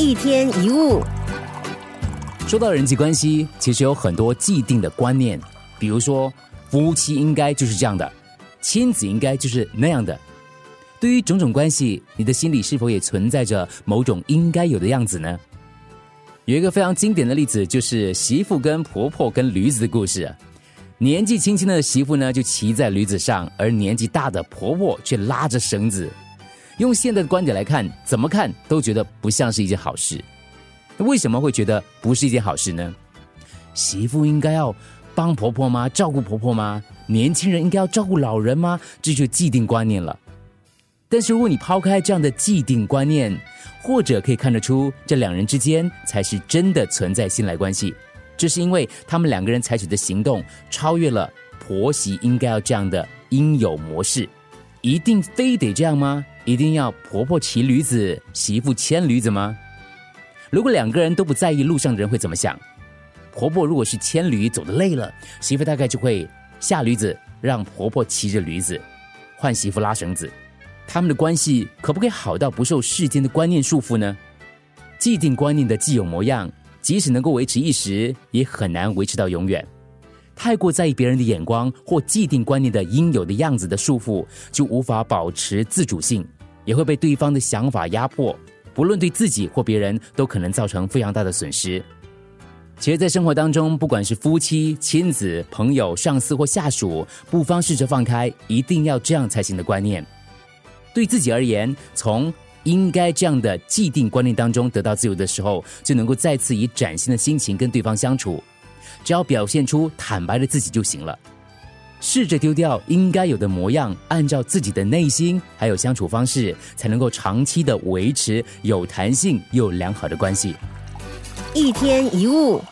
一天一物，说到人际关系，其实有很多既定的观念，比如说夫妻应该就是这样的，亲子应该就是那样的。对于种种关系，你的心里是否也存在着某种应该有的样子呢？有一个非常经典的例子，就是媳妇跟婆婆跟驴子的故事。年纪轻轻的媳妇呢，就骑在驴子上，而年纪大的婆婆却拉着绳子。用现在的观点来看，怎么看都觉得不像是一件好事。那为什么会觉得不是一件好事呢？媳妇应该要帮婆婆吗？照顾婆婆吗？年轻人应该要照顾老人吗？这就既定观念了。但是如果你抛开这样的既定观念，或者可以看得出这两人之间才是真的存在信赖关系。这是因为他们两个人采取的行动超越了婆媳应该要这样的应有模式，一定非得这样吗？一定要婆婆骑驴子，媳妇牵驴子吗？如果两个人都不在意路上的人会怎么想？婆婆如果是牵驴走的累了，媳妇大概就会下驴子，让婆婆骑着驴子，换媳妇拉绳子。他们的关系可不可以好到不受世间的观念束缚呢？既定观念的既有模样。即使能够维持一时，也很难维持到永远。太过在意别人的眼光或既定观念的应有的样子的束缚，就无法保持自主性，也会被对方的想法压迫。不论对自己或别人，都可能造成非常大的损失。其实，在生活当中，不管是夫妻、亲子、朋友、上司或下属，不妨试着放开“一定要这样才行”的观念。对自己而言，从应该这样的既定观念当中得到自由的时候，就能够再次以崭新的心情跟对方相处。只要表现出坦白的自己就行了。试着丢掉应该有的模样，按照自己的内心还有相处方式，才能够长期的维持有弹性又良好的关系。一天一物。